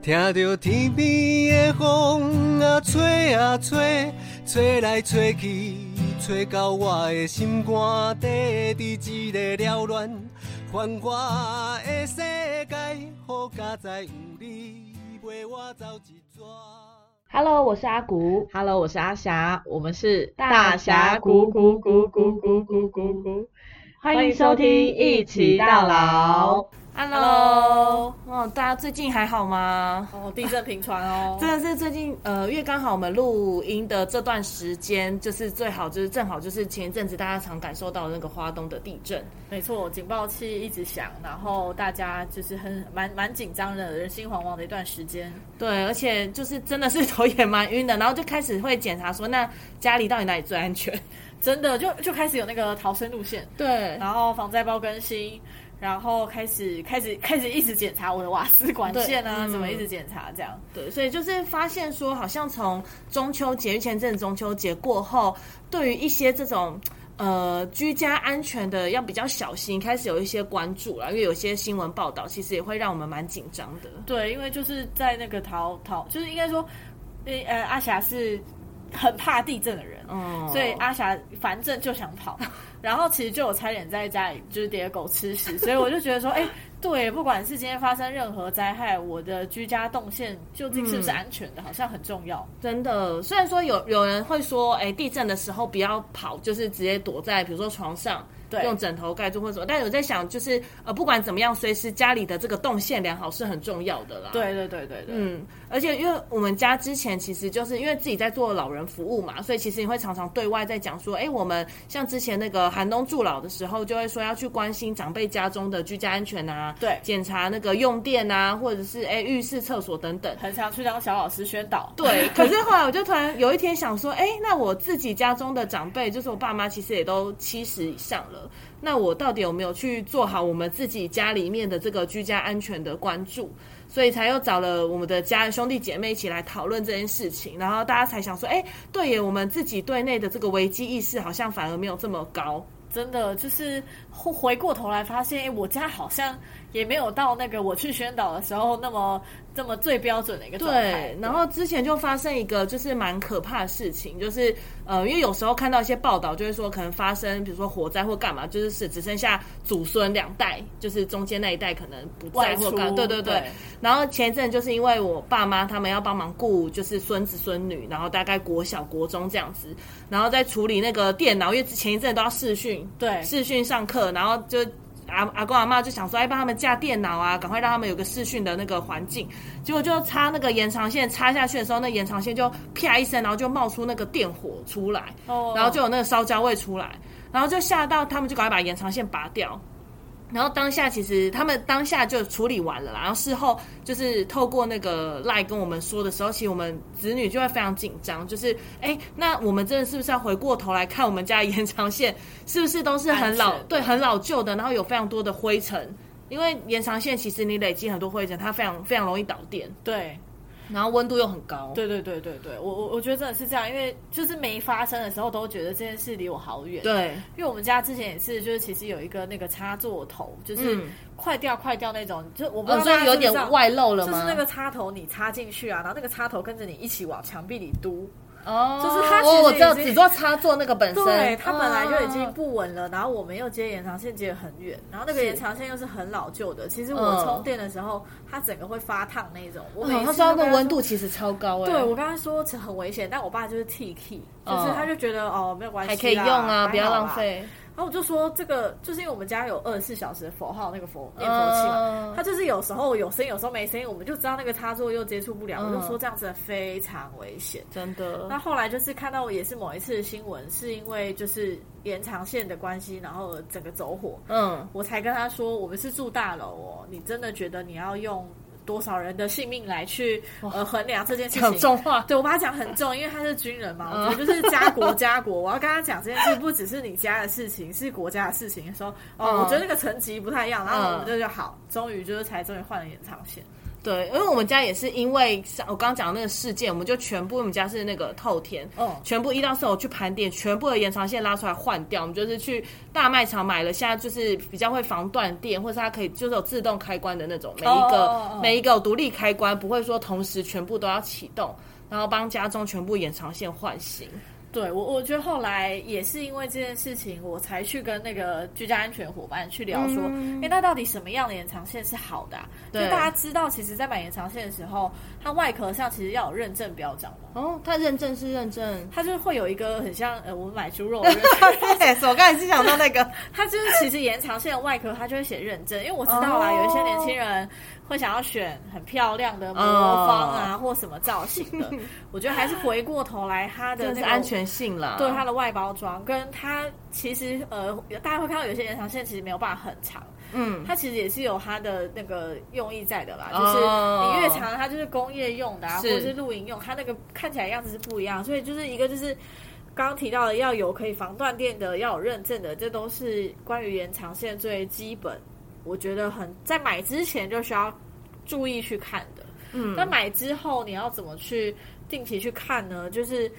听着天边的风啊吹啊吹，吹来吹去，吹到我的心肝底，伫一个缭乱繁华的世界，好佳哉有你陪我走一桩。Hello，我是阿古。Hello，我是阿霞。我们是大侠古古古古古古古古古。欢迎收听一起到老。Hello，哦，大家最近还好吗？哦，地震频传哦，真的是最近呃，因为刚好我们录音的这段时间，就是最好就是正好就是前一阵子大家常感受到的那个花东的地震。没错，警报器一直响，然后大家就是很蛮蛮紧张的，人心惶惶的一段时间。对，而且就是真的是头也蛮晕的，然后就开始会检查说，那家里到底哪里最安全？真的就就开始有那个逃生路线，对，然后防灾包更新，然后开始开始开始一直检查我的瓦斯管线啊，怎么一直检查这样。对，所以就是发现说，好像从中秋节，因前阵子中秋节过后，对于一些这种呃居家安全的要比较小心，开始有一些关注了。因为有些新闻报道，其实也会让我们蛮紧张的。对，因为就是在那个逃逃，就是应该说，呃呃，阿霞是很怕地震的人，嗯，所以阿霞反正就想跑，然后其实就有差点在家里就是跌狗吃屎，所以我就觉得说，哎、对，不管是今天发生任何灾害，我的居家动线究竟是不是安全的，好像很重要。真的，虽然说有有人会说，哎，地震的时候不要跑，就是直接躲在比如说床上。对用枕头盖住或者什么，但我在想，就是呃，不管怎么样，随时家里的这个动线良好是很重要的啦。对对对对对，嗯，而且因为我们家之前其实就是因为自己在做老人服务嘛，所以其实你会常常对外在讲说，哎，我们像之前那个寒冬助老的时候，就会说要去关心长辈家中的居家安全啊，对检查那个用电啊，或者是哎浴室、厕所等等。很常去当小老师宣导。对，可是后来我就突然有一天想说，哎，那我自己家中的长辈，就是我爸妈，其实也都七十以上了，那我到底有没有去做好我们自己家里面的这个居家安全的关注？所以才又找了我们的家人兄弟姐妹一起来讨论这件事情，然后大家才想说，哎，对耶，我们自己对内的这个危机意识好像反而没有这么高。真的就是回回过头来发现，哎，我家好像也没有到那个我去宣导的时候那么这么最标准的一个状态对，。然后之前就发生一个就是蛮可怕的事情，就是呃，因为有时候看到一些报道，就是说可能发生，比如说火灾或干嘛，就是是只剩下祖孙两代，就是中间那一代可能不在或干，对对对。对然后前一阵就是因为我爸妈他们要帮忙顾就是孙子孙女，然后大概国小国中这样子，然后在处理那个电脑，因为前一阵都要视讯，对视讯上课，然后就阿阿公阿妈就想说，哎，帮他们架电脑啊，赶快让他们有个视讯的那个环境。结果就插那个延长线插下去的时候，那延长线就啪一声，然后就冒出那个电火出来，哦然后就有那个烧焦味出来，然后就吓到他们就赶快把延长线拔掉。然后当下其实他们当下就处理完了啦，然后事后就是透过那个赖跟我们说的时候，其实我们子女就会非常紧张，就是哎，那我们真的是不是要回过头来看我们家的延长线？是不是都是很老对很老旧的，然后有非常多的灰尘，因为延长线其实你累积很多灰尘，它非常非常容易导电，对然后温度又很高。对对对对对，我我我觉得真的是这样，因为就是没发生的时候都觉得这件事离我好远。对因为我们家之前也是，就是其实有一个那个插座头，就是嗯快掉快掉那种，就我不知哦，道所以有点外漏了吗？就是那个插头你插进去啊，然后那个插头跟着你一起往墙壁里嘟，哦，就是它其实哦我知道，已经只做插座那个本身，对，它本来就已经哦不稳了，然后我们又接延长线接得很远，然后那个延长线又是很老旧的，其实我嗯充电的时候，它整个会发烫那种。我每哦次他说那个都跟他温度其实超高哎，对我刚才说这很危险，但我爸就是 T K，就是嗯他就觉得哦没有关系，还可以用啊，不要。浪费。然后我就说这个就是因为我们家有二十四小时的佛号那个佛念佛器嘛，嗯它就是有时候有声音，有时候没声音，我们就知道那个插座又接触不了，嗯我就说这样子非常危险。真的那，后来就是看到也是某一次新闻，是因为就是延长线的关系，然后整个走火，嗯，我才跟他说我们是住大楼哦，你真的觉得你要用多少人的性命来去呃衡量这件事讲情？重话，对我把他讲很重，因为他是军人嘛，嗯我觉得就是家国家国。我要跟他讲这件事，不只是你家的事情，是国家的事情。说哦，嗯我觉得那个层级不太一样，然后我们就就好，终于就是才终于换了延长线。对，因为我们家也是因为上我刚刚讲的那个事件，我们就全部我们家是那个透天，嗯全部一到四楼去盘点，全部的延长线拉出来换掉。我们就是去大卖场买了，现在就是比较会防断电，或者是它可以就是有自动开关的那种，每一个、哦哦哦每一个有独立开关，不会说同时全部都要启动，然后帮家中全部延长线换新。对我，我觉得后来也是因为这件事情，我才去跟那个居家安全伙伴去聊说，哎、嗯那到底什么样的延长线是好的、啊？就大家知道，其实，在买延长线的时候，它外壳上其实要有认证标章嘛，哦，它认证是认证。它就是会有一个很像呃，我们买猪肉的 认证，对，我刚才是想到那个，它就是其实延长线的外壳它就会写认证，因为我知道啦，哦。有一些年轻人会想要选很漂亮的魔方啊，哦或什么造型的，我觉得还是回过头来它的那个安全性啦。对它的外包装，跟它其实呃，大家会看到有些延长线其实没有办法很长，嗯，它其实也是有它的那个用意在的啦，哦就是你越长，它就是工业用的啊，或者是露营用，它那个看起来样子是不一样，所以就是一个就是。刚刚提到的要有可以防断电的，要有认证的，这都是关于延长线最基本，我觉得很在买之前就需要注意去看的。嗯那买之后你要怎么去定期去看呢？就是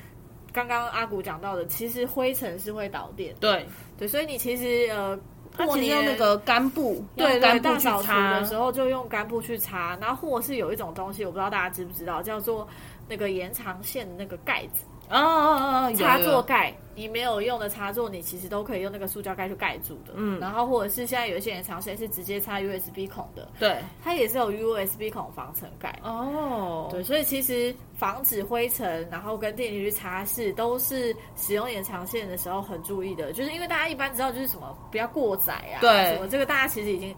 刚刚阿古讲到的，其实灰尘是会导电的，对，对，所以你其实呃，它过年其实用那个干布，对干布去大扫除擦的时候就用干布去擦，然后或是有一种东西，我不知道大家知不知道，叫做那个延长线的那个盖子，哦哦哦，哦插座盖，你没有用的插座，你其实都可以用那个塑胶盖去盖住的。嗯然后或者是现在有一些延长线是直接插 USB 孔的，对它也是有 USB 孔防尘盖。哦，对，所以其实防止灰尘，然后跟电力去擦拭，都是使用延长线的时候很注意的。就是因为大家一般知道就是什么不要过载啊，对什么这个大家其实已经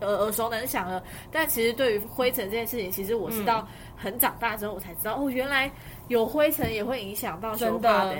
呃耳熟能详了。但其实对于灰尘这件事情，其实我是到很长大之后我才知道，哦，原来有灰尘也会影响到修真的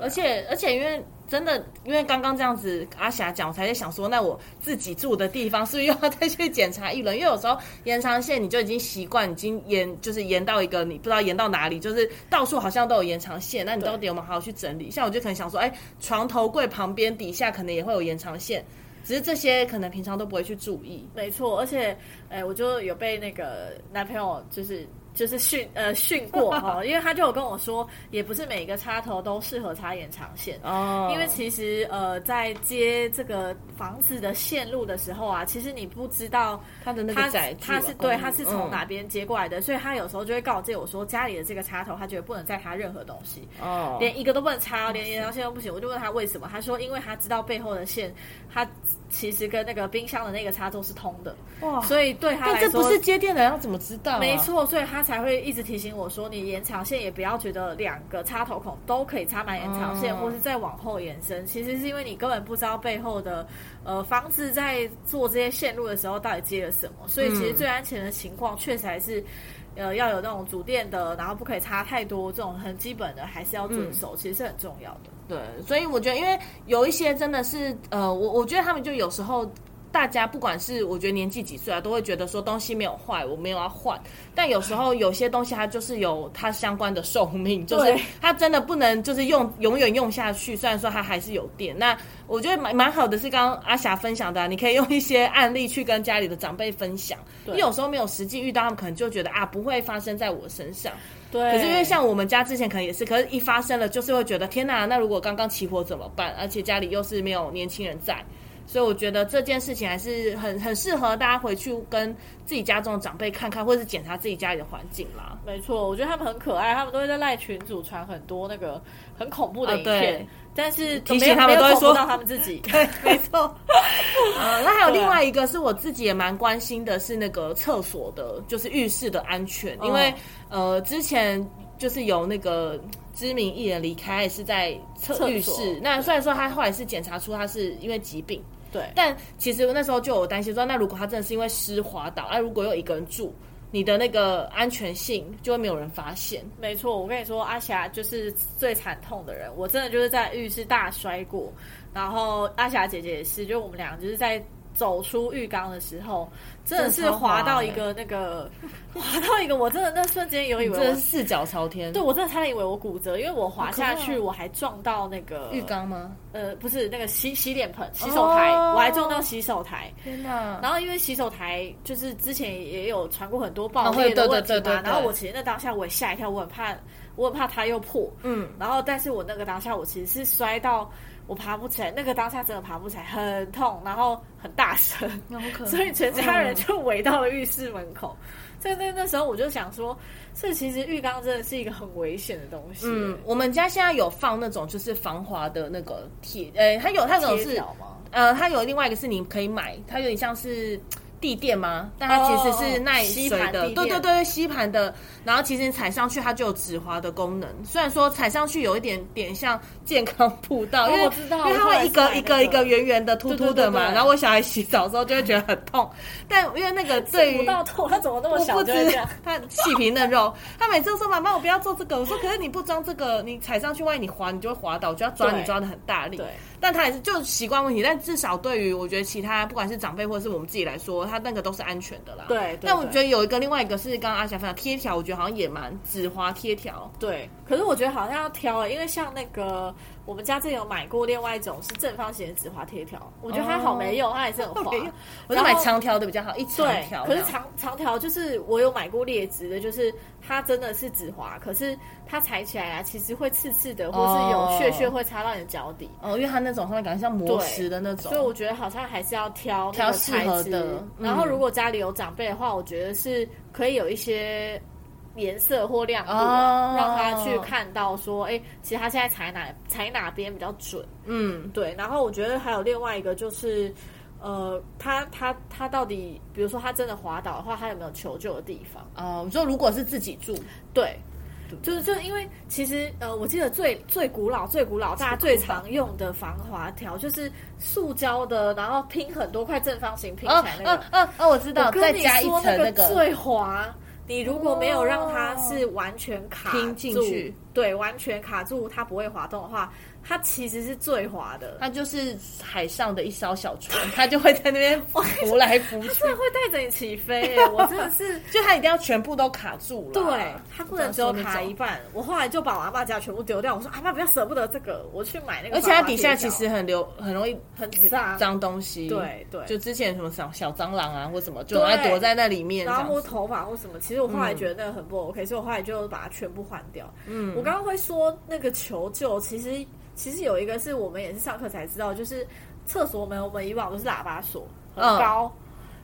而且而且因为真的，因为刚刚这样子阿霞讲，我才在想说，那我自己住的地方是不是又要 再去检查一轮？因为有时候延长线你就已经习惯，已经延就是延到一个你不知道延到哪里，就是到处好像都有延长线，那你到底有没有好好去整理？像我就可能想说，哎，床头柜旁边底下可能也会有延长线，只是这些可能平常都不会去注意。没错，而且，哎，我就有被那个男朋友就是就是训呃训过哈，因为他就有跟我说，也不是每个插头都适合插延长线。哦，因为其实呃，在接这个房子的线路的时候啊，其实你不知道它的那个载具它是对啊公它是从嗯哪边接过来的，所以他有时候就会告诫我说，家里的这个插头他觉得不能再插任何东西，哦，连一个都不能插，连延长线都不行。我就问他为什么，他说因为他知道背后的线，它其实跟那个冰箱的那个插座是通的，哇，所以对他来说但这不是接电的要怎么知道、啊？没，错，所以他才会一直提醒我说，你延长线也不要觉得两个插头孔都可以插满延长线，嗯或是再往后延伸。其实是因为你根本不知道背后的呃房子在做这些线路的时候到底接了什么，所以其实嗯最安全的情况确实还是。呃，要有那种主电的，然后不可以插太多，这种很基本的还是要遵守，其实是很重要的。对，所以我觉得，因为有一些真的是，呃，我我觉得他们就有时候。大家不管是我觉得年纪几岁啊，都会觉得说东西没有坏，我没有要换。但有时候有些东西它就是有它相关的寿命，就是它真的不能就是用永远用下去。虽然说它还是有电，那我觉得蛮蛮好的是刚刚阿霞分享的啊、你可以用一些案例去跟家里的长辈分享。你有时候没有实际遇到，他们可能就觉得啊不会发生在我身上。对，可是因为像我们家之前可能也是，可是一发生了，就是会觉得天哪，那如果刚刚起火怎么办？而且家里又是没有年轻人在，所以我觉得这件事情还是很很适合大家回去跟自己家中的长辈看看，或者是检查自己家里的环境啦。没错，我觉得他们很可爱，他们都会在赖群组传很多那个很恐怖的影片，但是提醒他们都会说到他们自己。对，没错。呃，那还有另外一个是我自己也蛮关心的，是那个厕所的，就是浴室的安全，因为、呃之前就是有那个知名艺人离开，是在厕厕所浴室。那虽然说他后来是检查出他是因为疾病，对，但其实那时候就有担心说，那如果他真的是因为湿滑倒，那如果有一个人住，你的那个安全性就会没有人发现。没错，我跟你说，阿霞就是最惨痛的人。我真的就是在浴室大摔过，然后阿霞姐姐也是，就我们俩就是在走出浴缸的时候，真的是滑到一个那个，滑到一个，我真的那瞬间有以为我真的四脚朝天。对我真的差点以为我骨折，因为我滑下去，我还撞到那个浴，缸吗？呃，不是那个洗洗脸盆、洗手台，哦我还撞到洗手台。天哪！然后因为洗手台就是之前也有传过很多爆裂的问题嘛，然后我其实那当下我也吓一跳，我很怕，我很怕它又破。嗯，然后，但是我那个当下，我其实是摔到我爬不起来，那个当下真的爬不起来，很痛，然后很大声，所以全家人就围到了浴室门口。所以那那时候我就想说，这其实浴缸真的是一个很危险的东西。嗯，我们家现在有放那种就是防滑的那个铁，呃，它有它有贴是？呃，它有另外一个是你可以买，它有点像是地垫吗？但它其实是耐水的，对对对，吸盘的。然后其实你踩上去它就有止滑的功能，虽然说踩上去有一点点像健康步道，因为哦我知道因为它会一个一个一个圆圆的、凸凸的嘛。然后我小孩洗澡的时候就会觉得很痛，但因为那个对于不到痛，他怎么那么小就会这样？他细皮嫩肉，他每次都说妈妈我不要做这个，我说可是你不装这个，你踩上去万一你滑，你就会滑倒，我就要抓你抓的很大力。对，但他也是就习惯问题，但至少对于我觉得其他不管是长辈或者是我们自己来说，他那个都是安全的啦。对对但我觉得有一个另外一个是刚刚阿霞分享贴条，我觉得好像也蛮止滑贴条。对，可是我觉得好像要挑欸，因为像那个我们家这有买过另外一种是正方形的纸滑贴条，我觉得它好没用，它还是很滑。我就买长条的比较好，一长对条，这样。可是长长条就是我有买过劣质的，就是它真的是纸滑，可是它踩起来啊，其实会刺刺的，或是有屑屑会插到你的脚底。哦，因为它那种上面感觉像磨石的那种，所以我觉得好像还是要挑挑适合的然后嗯如果家里有长辈的话，我觉得是可以有一些颜色或亮度、去看到说，哎、其实他现在踩哪踩哪边比较准。嗯，对，然后我觉得还有另外一个就是，呃，他他他到底，比如说他真的滑倒的话，他有没有求救的地方？哦，你说如果是自己住，对，就是就是因为其实呃，我记得最最古老最古老大家最常用的防滑条就是塑胶的，然后拼很多块正方形拼起哦来那个。哦哦哦，我知道，再加一说层那个个最滑。你如果没有让它是完全卡住去，对，完全卡住，它不会滑动的话，它其实是最滑的。它就是海上的一艘小船，它就会在那边 浮来浮去，真的会带着你起飞、欸，我真的是。就它一定要全部都卡住了。对，它不能只有卡一半。我后来就把我阿爸家全部丢掉。我说阿爸不要舍不得这个，我去买那个。而且它底下其实很流，很容易很脏脏东西。对对就之前什么小小蟑螂啊或什么，就爱躲在那里面这然。后摸头发或什么，其实我后来觉得那个很不 OK，、所以我后来就把它全部换掉。嗯，我刚刚会说那个求救，其实其实有一个是我们也是上课才知道，就是厕所门我们以往都是喇叭锁，很嗯高，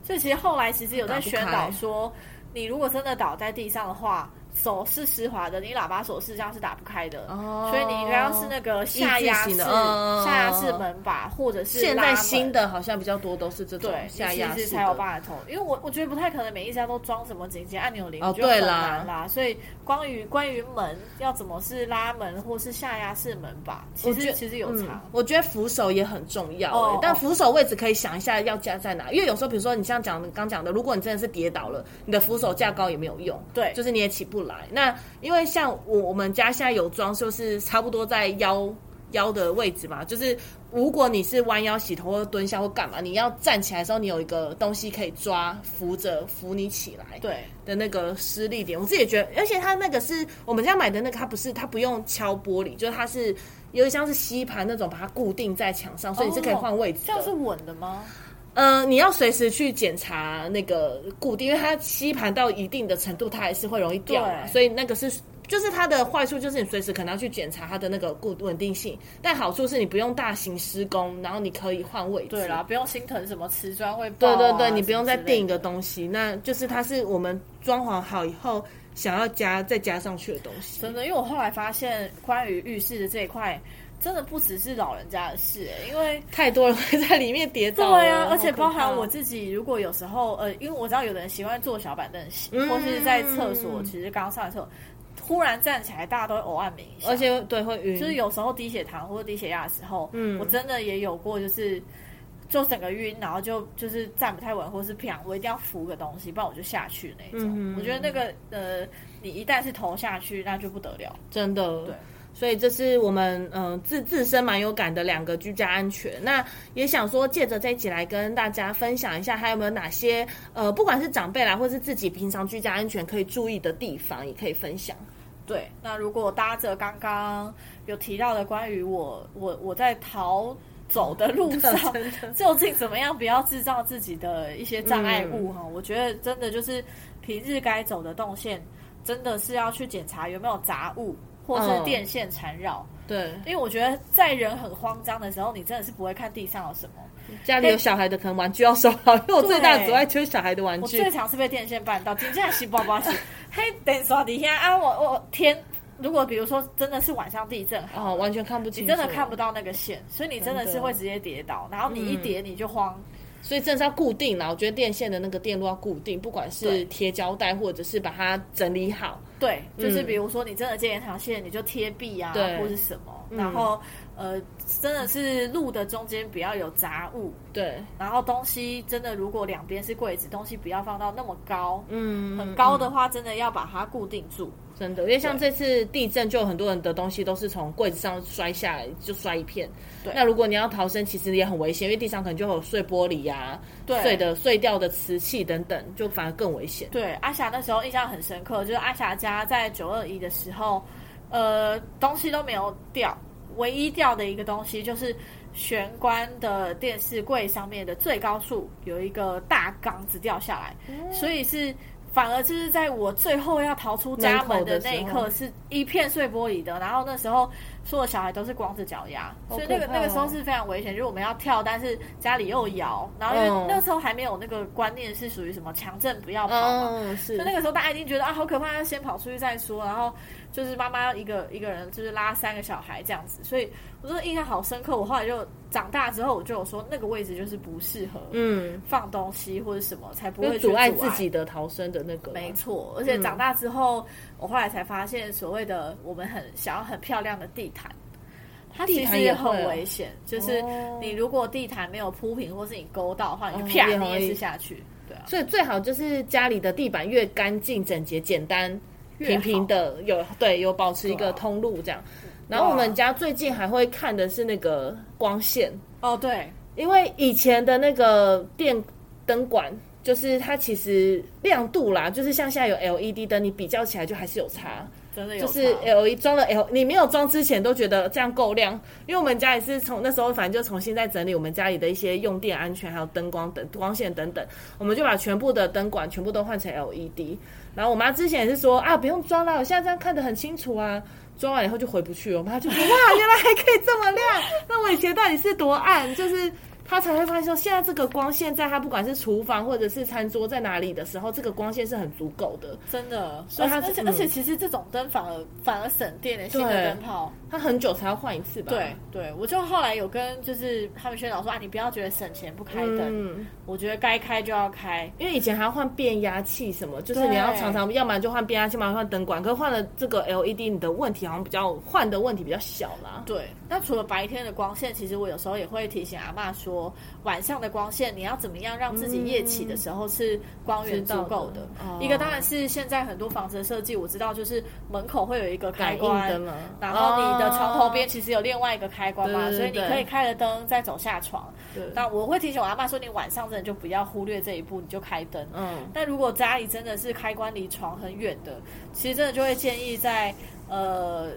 所以其实后来其实有在宣导说，你如果真的倒在地上的话。手是湿滑的，你喇叭手是这样是打不开的，哦。所以你应该要是那个下压式、下压式门把，或者是现在新的好像比较多都是这种对，下压式的。才有。办法投，因为我我觉得不太可能每一家都装什么紧急按钮铃，哦对啦难啦。所以关于关于门要怎么是拉门或是下压式门把，其实其实有嗯差。我觉得扶手也很重要、但哦。扶手位置可以想一下要加在哪，因为有时候比如说你像讲刚讲的，如果你真的是跌倒了，你的扶手架高也没有用，对。就是你也起不来。那因为像我我们家现在有装，修是差不多在腰腰的位置嘛，就是如果你是弯腰洗头或蹲下或干嘛，你要站起来的时候，你有一个东西可以抓扶着扶你起来。对，的那个施力点，我自己也觉得，而且它那个是我们家买的那个，它不是它不用敲玻璃，就是它是有点像是吸盘那种，把它固定在墙上，所以你是可以换位置的。这样是稳的吗？呃，你要随时去检查那个固定，因为它吸盘到一定的程度，它还是会容易掉嘛，所以那个是。就是它的坏处就是你随时可能要去检查它的那个固稳定性，但好处是你不用大型施工，然后你可以换位置。对啦，不用心疼什么瓷砖会。对对对，你不用再定一个东西，那就是它是我们装潢好以后想要加再加上去的东西。真的，因为我后来发现，关于浴室的这一块，真的不只是老人家的事、欸，因为太多人会在里面跌倒。对啊，而且包含我自己，如果有时候呃，因为我知道有的人喜欢坐小板凳或是在厕所，其实刚上完厕所，忽然站起来，大家都会偶按鸣一下，而且对会晕，就是有时候低血糖或者低血压的时候，嗯我真的也有过，就是就整个晕，然后就就是站不太稳，或是不想，我一定要扶个东西，不然我就下去那种。嗯哼我觉得那个呃，你一旦是头下去，那就不得了。真的对。所以这是我们嗯、呃自自身蛮有感的两个居家安全。那也想说借着这一起来跟大家分享一下，还有没有哪些呃不管是长辈来，或是自己平常居家安全可以注意的地方，也可以分享。对，那如果搭着刚刚有提到的关于我我我在逃走的路上，究竟怎么样不要制造自己的一些障碍物哈、我觉得真的就是平日该走的动线，真的是要去检查有没有杂物或是嗯电线缠绕，对，因为我觉得在人很慌张的时候，你真的是不会看地上有什么。家里有小孩的可能玩具要收好，因为我最大的阻碍就是小孩的玩具我最。常是被电线绊到，真正是包包洗，嘿，等刷底下啊，我我天，如果比如说真的是晚上地震哦，完全看不清，你真的看不到那个线，所以你真的是会直接跌倒，然后你一跌你就慌。所以真的是要固定啦。我觉得电线的那个电路要固定，不管是对贴胶带或者是把它整理好。对，就是嗯比如说你真的建一条线，你就贴壁啊，对或是什么，嗯然后呃，真的是路的中间不要有杂物，对，然后东西真的如果两边是柜子，东西不要放到那么高，嗯，很高的嗯话，真的要把它固定住。真的，因为像这次地震，就有很多人的东西都是从柜子上摔下来，就摔一片。对那如果你要逃生，其实也很危险，因为地上可能就会有碎玻璃呀、对碎的碎掉的瓷器等等，就反而更危险。对，阿霞那时候印象很深刻，就是阿霞家在九二一的时候，呃，东西都没有掉，唯一掉的一个东西就是玄关的电视柜上面的最高处有一个大缸子掉下来，所以是。反而就是在我最后要逃出家门的那一刻，是一片碎玻璃的。然后那时候所有小孩都是光着脚丫，好所以那个哦那个时候是非常危险。就是我们要跳，但是家里又摇，然后因为那个时候还没有那个观念是属于什么强震不要跑嘛，嗯，是就那个时候，大家一定觉得啊，好可怕，要先跑出去再说。然后就是妈妈要一个一个人，就是拉三个小孩这样子，所以我真的印象好深刻。我后来就长大之后，我就有说那个位置就是不适合嗯，放东西或者什么，才不会阻碍自己。的逃生的那个。没错，而且长大之后，我后来才发现，所谓的我们很想要很漂亮的地毯，它其地毯实也很危险。就是哦你如果地毯没有铺平，或是你勾到的话，你就哦啪，也很危你也是下去。对啊，所以最好就是家里的地板越干净、整洁、简单、平平的，有对有保持一个通路这样。然后我们家最近还会看的是那个光线，哦对，因为以前的那个电灯管，就是它其实亮度啦，就是像现在有 LED 灯，你比较起来就还是有差。真的有就是 LED 装了 L，你没有装之前都觉得这样够亮，因为我们家也是从那时候反正就重新在整理我们家里的一些用电安全，还有灯光等光线等等，我们就把全部的灯管全部都换成 LED。然后我妈之前也是说啊，不用装了，我现在这样看得很清楚啊。装完以后就回不去了，我妈就说哇，原来还可以这么亮，那我以前到底是多暗？就是她才会发现说，现在这个光线在他不管是厨房或者是餐桌在哪里的时候，这个光线是很足够的。真的，所以而且而且其实这种灯反而反而省电的，新的灯泡。她很久才要换一次吧？对对，我就后来有跟就是他们宣导说啊，你不要觉得省钱不开灯，嗯，我觉得该开就要开。因为以前还要换变压器什么，就是你要常常，要不然就换变压器，要不然换灯管。可是换了这个 LED，你的问题好像比较换的问题比较小啦。对，那除了白天的光线，其实我有时候也会提醒阿嬷说，晚上的光线你要怎么样让自己夜起的时候是光源足够的。一个当然是现在很多房子的设计，我知道就是门口会有一个开感应关，灯嘛，然后你的床头边哦。其实有另外一个开关嘛，对对所以你可以开了灯再走下床。对。那我会提醒我阿妈说，你晚上真的就不要忽略这一步，你就开灯。嗯，但如果家里真的是开关离床很远的，其实真的就会建议在呃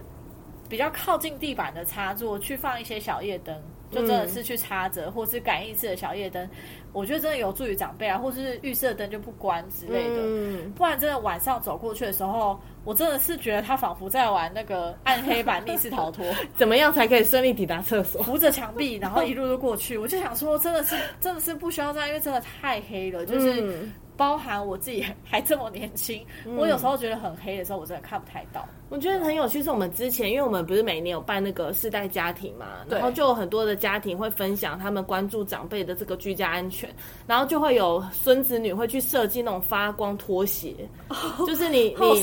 比较靠近地板的插座去放一些小夜灯，就真的是去插着，或是感应式的小夜灯，我觉得真的有助于长辈啊，或是预设灯就不关之类的。嗯，不然真的晚上走过去的时候，我真的是觉得他仿佛在玩那个暗黑版密室逃脱，怎么样才可以顺利抵达厕所？扶着墙壁，然后一路就过去。我就想说，真的是真的是不需要这样，因为真的太黑了，就是。嗯包含我自己还这么年轻，我有时候觉得很黑的时候，我真的看不太到。我觉得很有趣，是我们之前，因为我们不是每年有办那个世代家庭嘛，然后就有很多的家庭会分享他们关注长辈的这个居家安全，然后就会有孙子女会去设计那种发光拖鞋，就是你你哦。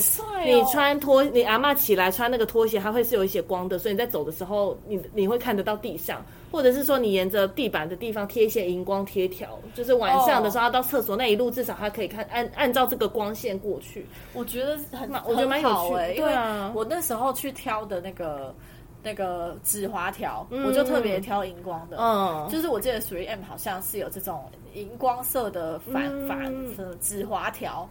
你穿拖，你阿嬷起来穿那个拖鞋，它会是有一些光的，所以你在走的时候，你你会看得到地上，或者是说你沿着地板的地方贴一些荧光贴条，就是晚上的时候要到厕所那一路，至少它可以看按按照这个光线过去。我觉得很，蛮我觉得蛮有趣对啊我那时候去挑的那个那个纸滑条，嗯我就特别挑荧光的，嗯，就是我记得属于 M 好像是有这种荧光色的反嗯反的纸滑条，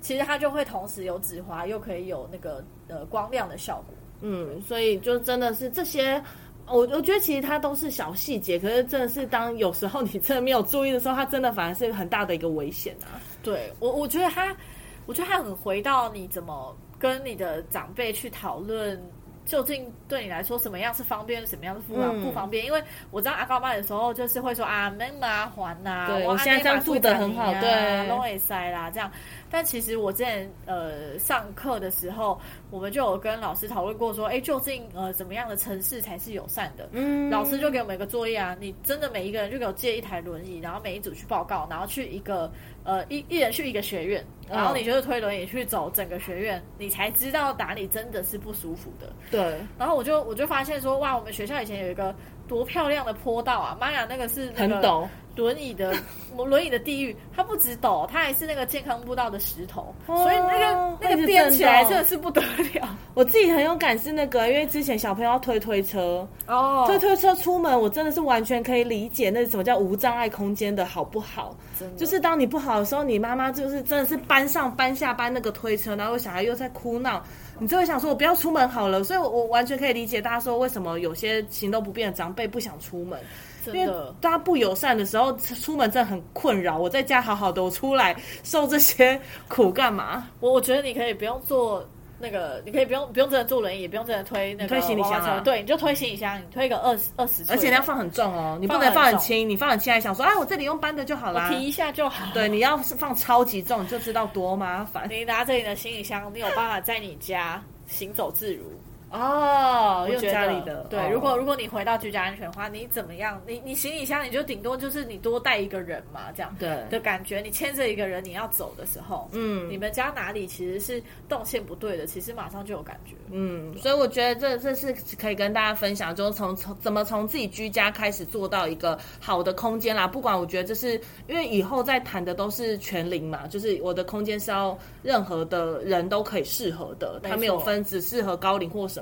其实它就会同时有纸滑，又可以有那个呃光亮的效果。嗯，所以就真的是这些。我我觉得其实它都是小细节，可是真的是当有时候你真的没有注意的时候，它真的反而是很大的一个危险啊。对我，我觉得它，我觉得它很回到你怎么跟你的长辈去讨论，究竟对你来说什么样是方便，什么样是不方、嗯不方便。因为我知道阿高妈有时候就是会说啊，没麻烦呐、对我我现在这样住的很好对弄会塞啦这样。但其实我之前呃上课的时候，我们就有跟老师讨论过说，哎，究竟呃怎么样的城市才是友善的？嗯老师就给我们一个作业啊，你真的每一个人就给我借一台轮椅，然后每一组去报告，然后去一个呃一一人去一个学院，嗯然后你就是推轮椅去走整个学院，你才知道哪里真的是不舒服的。对，然后我就我就发现说，哇，我们学校以前有一个多漂亮的坡道啊！妈呀，那个是那个很陡。轮椅的 轮椅的地狱，它不止陡，它还是那个健康步道的石头，哦所以那个那个颠起来真的是不得了 我自己很有感是那个，因为之前小朋友要推推车，哦推推车出门，我真的是完全可以理解那什么叫无障碍空间的好不好。就是当你不好的时候，你妈妈就是真的是搬上搬下搬那个推车，然后小孩又在哭闹，你就会想说，我不要出门好了。所以我，完全可以理解大家说为什么有些行动不便的长辈不想出门，因为。大家不友善的时候，出门真的很困扰。我在家好好的，我出来受这些苦干嘛？我我觉得你可以不用坐那个，你可以不用不用真的坐轮椅，也不用真的推那个推行李箱啊对，你就推行李箱，你推个二十二十，而且你要放很重哦，你不能放很轻，你放很轻还想说，啊，我这里用搬的就好啦。提一下就好。对，你要是放超级重，你就知道多麻烦你拿着你的行李箱，你有办法在你家行走自如。哦。用家里的对，哦如果如果你回到居家安全的话，你怎么样？你你行李箱你就顶多就是你多带一个人嘛，这样对的感觉。你牵着一个人，你要走的时候，嗯你们家哪里其实是动线不对的，其实马上就有感觉。嗯，所以我觉得这这是可以跟大家分享，就是从从怎么从自己居家开始做到一个好的空间啦。不管我觉得这是因为以后在谈的都是全龄嘛，就是我的空间是要任何的人都可以适合的，没错它没有分只适合高龄或什么，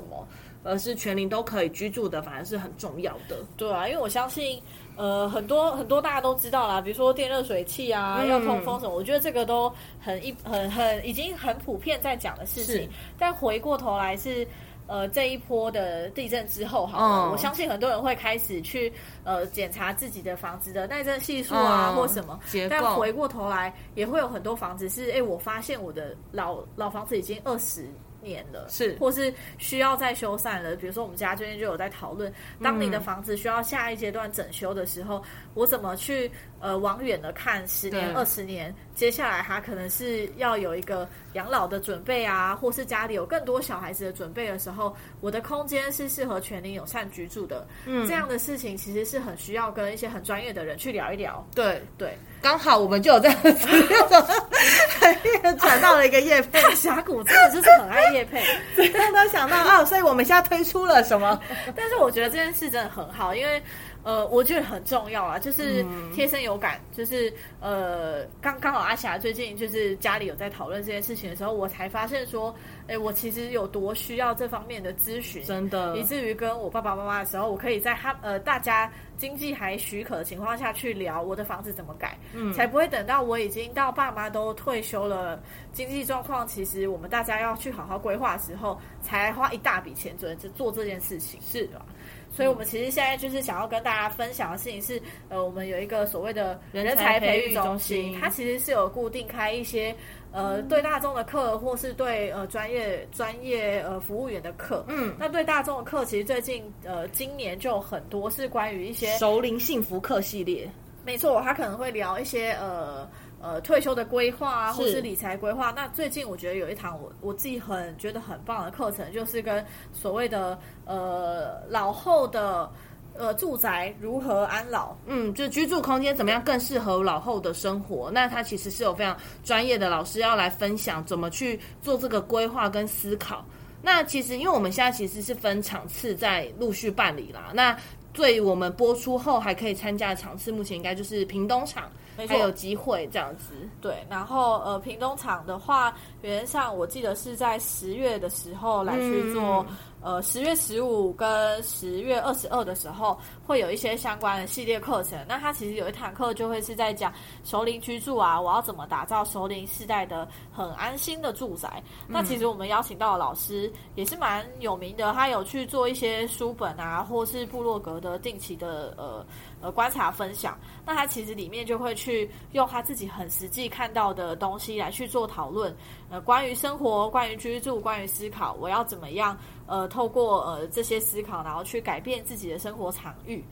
而是全龄都可以居住的，反而是很重要的。对啊，因为我相信，呃，很多很多大家都知道啦，比如说电热水器啊，嗯要通风什么，我觉得这个都很一很很已经很普遍在讲的事情。但回过头来是。呃，这一波的地震之后，好了，嗯我相信很多人会开始去呃检查自己的房子的耐震系数啊，嗯或什么。但回过头来，也会有很多房子是，哎，我发现我的老老房子已经二十年了，是或是需要再修缮了。比如说，我们家最近就有在讨论，当你的嗯房子需要下一阶段整修的时候，我怎么去呃往远的看，十年、二十年，接下来它可能是要有一个养老的准备啊，或是家里有更多小孩子的准备的时候，我的空间是适合全龄友善居住的。嗯这样的事情其实是很需要跟一些很专业的人去聊一聊。对，对，刚好我们就有这样子 转到了一个叶配，峡谷真的就是很爱叶配。大家都想到啊，所以我们现在推出了什么？但是我觉得这件事真的很好，因为呃，我觉得很重要啊，就是嗯。贴身有感，就是呃，刚刚好阿霞最近就是家里有在讨论这件事情的时候，我才发现说，哎，我其实有多需要这方面的咨询，真的。以至于跟我爸爸妈妈的时候，我可以在他呃大家经济还许可的情况下去聊我的房子怎么改，嗯。才不会等到我已经到爸妈都退休了，经济状况其实我们大家要去好好规划的时候，才花一大笔钱准备做这件事情，是。吧？所以，我们其实现在就是想要跟大家分享的事情是，呃，我们有一个所谓的人人才才培育中中心。心，它其实是有固定开一些呃对大众的课，或是对呃专业专业呃服务员的课。嗯，那对大众的课，其实最近呃今年就有很多是关于一些熟龄幸福课系列，没错，他可能会聊一些呃呃退休的规划啊，或是理财规划。那最近我觉得有一堂我我自己很觉得很棒的课程，就是跟所谓的呃老后的呃住宅如何安老。嗯，就居住空间怎么样更适合老后的生活？那他其实是有非常专业的老师要来分享怎么去做这个规划跟思考。那其实因为我们现在其实是分场次在陆续办理啦，那对我们播出后还可以参加的场次，目前应该就是屏东场没错还有机会这样子。对，然后呃，屏东场的话，原则上我记得是在十月的时候来去做，呃，十月十五跟十月二十二的时候会有一些相关的系列课程。那它其实有一堂课就会是在讲熟龄居住啊，我要怎么打造熟龄世代的很安心的住宅。那其实我们邀请到的老师也是蛮有名的，他有去做一些书本啊，或是部落格的定期的呃呃观察分享。那他其实里面就会去用他自己很实际看到的东西来去做讨论，呃，关于生活、关于居住、关于思考，我要怎么样呃透过呃这些思考，然后去改变自己的生活场域。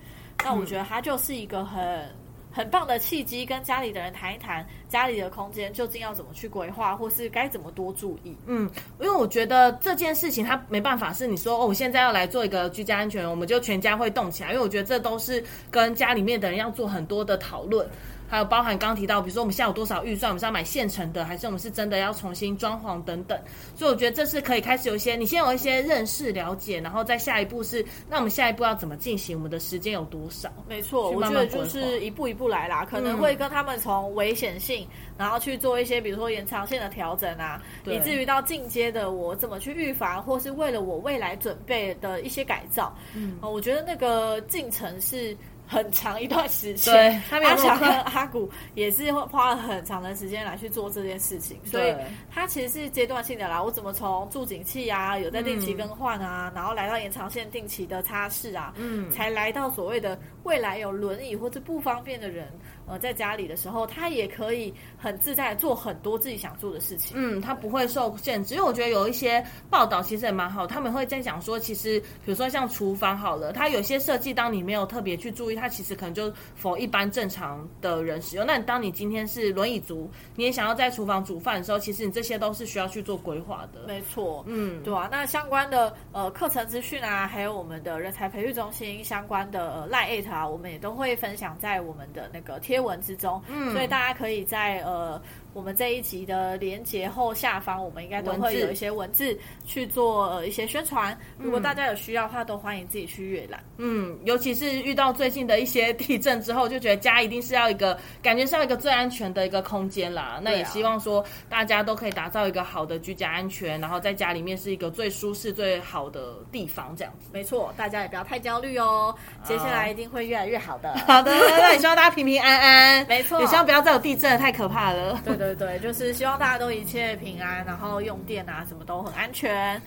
那我觉得他就是一个很。很棒的契机，跟家里的人谈一谈家里的空间究竟要怎么去规划，或是该怎么多注意。嗯，因为我觉得这件事情它没办法是你说哦，我现在要来做一个居家安全，我们就全家会动起来。因为我觉得这都是跟家里面的人要做很多的讨论，还有包含刚刚提到，比如说我们现在有多少预算，我们是要买现成的，还是我们是真的要重新装潢等等。所以我觉得这是可以开始有一些，你先有一些认识了解，然后再下一步是，那我们下一步要怎么进行？我们的时间有多少？没错，我觉得就是一步一步来啦，可能会跟他们从危险性，然后去做一些比如说延长线的调整啊，以至于到进阶的我怎么去预防，或是为了我未来准备的一些改造。嗯，我觉得那个进程是。很长一段时间，对他没有阿翔那么快跟阿古也是会花了很长的时间来去做这件事情，所以对。它其实是阶段性的啦。我怎么从助景器啊，有在定期嗯更换啊，然后来到延长线定期的擦拭啊，嗯。才来到所谓的未来有轮椅或者不方便的人，呃，在家里的时候，他也可以很自在做很多自己想做的事情。嗯，他不会受限制，因为我觉得有一些报道其实也蛮好，他们会在讲说，其实比如说像厨房好了，它有些设计，当你没有特别去注意，它其实可能就否一般正常的人使用。那你当你今天是轮椅族，你也想要在厨房煮饭的时候，其实你这些都是需要去做规划的。没错，嗯，对啊，那相关的呃课程资讯啊，还有我们的人才培育中心相关的呃赖 at 啊，我们也都会分享在我们的那个贴文之中，嗯。所以大家可以在呃我们这一集的连接后下方，我们应该都会有一些文字去做呃一些宣传。如果嗯大家有需要的话，都欢迎自己去阅览。嗯，尤其是遇到最近的一些地震之后，就觉得家一定是要一个感觉是要一个最安全的一个空间啦。那也希望说大家都可以打造一个好的居家安全，然后在家里面是一个最舒适、最好的地方，这样子。没错，大家也不要太焦虑哦，接下来一定会越来越好的。好的，那也希望大家平平安安，没错也希望不要再有地震，太可怕了。对对对，就是希望大家都一切平安，然后用电啊什么都很安全。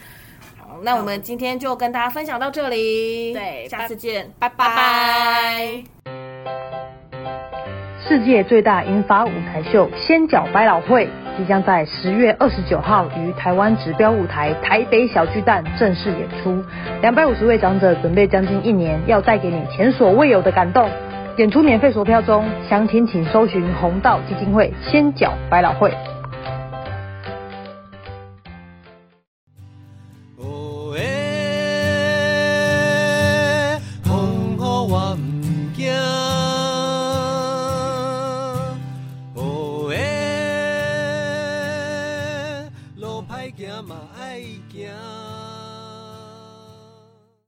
好，那我们今天就跟大家分享到这里，对下次见，拜拜拜世界最大银发舞台秀“仙脚百老汇”即将在十月二十九号于台湾指标舞台台北小巨蛋正式演出。两百五十位长者准备将近一年，要带给你前所未有的感动。演出免费索票中，详情请搜寻红道基金会“仙角百老汇”。